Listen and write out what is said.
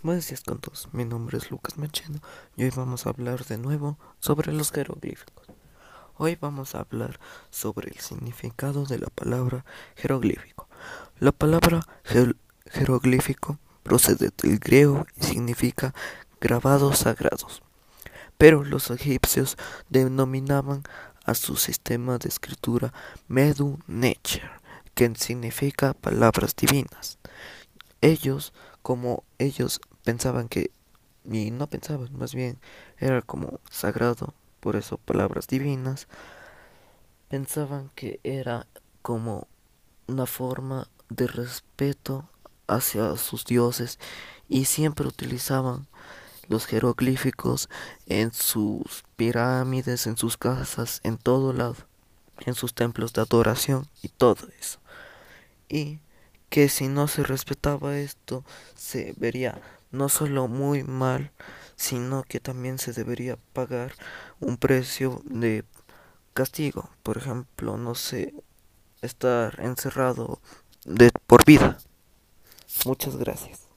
Buenos días con todos, mi nombre es Lucas Macheno y hoy vamos a hablar de nuevo sobre los jeroglíficos. Hoy vamos a hablar sobre el significado de la palabra jeroglífico. La palabra jeroglífico procede del griego y significa grabados sagrados. Pero los egipcios denominaban a su sistema de escritura Medu Necher, que significa palabras divinas. Ellos como ellos pensaban que, y no pensaban, más bien era como sagrado, por eso palabras divinas, pensaban que era como una forma de respeto hacia sus dioses y siempre utilizaban los jeroglíficos en sus pirámides, en sus casas, en todo lado, en sus templos de adoración y todo eso. Y que si no se respetaba esto se vería no solo muy mal, sino que también se debería pagar un precio de castigo, por ejemplo, no sé, estar encerrado de por vida. Muchas gracias.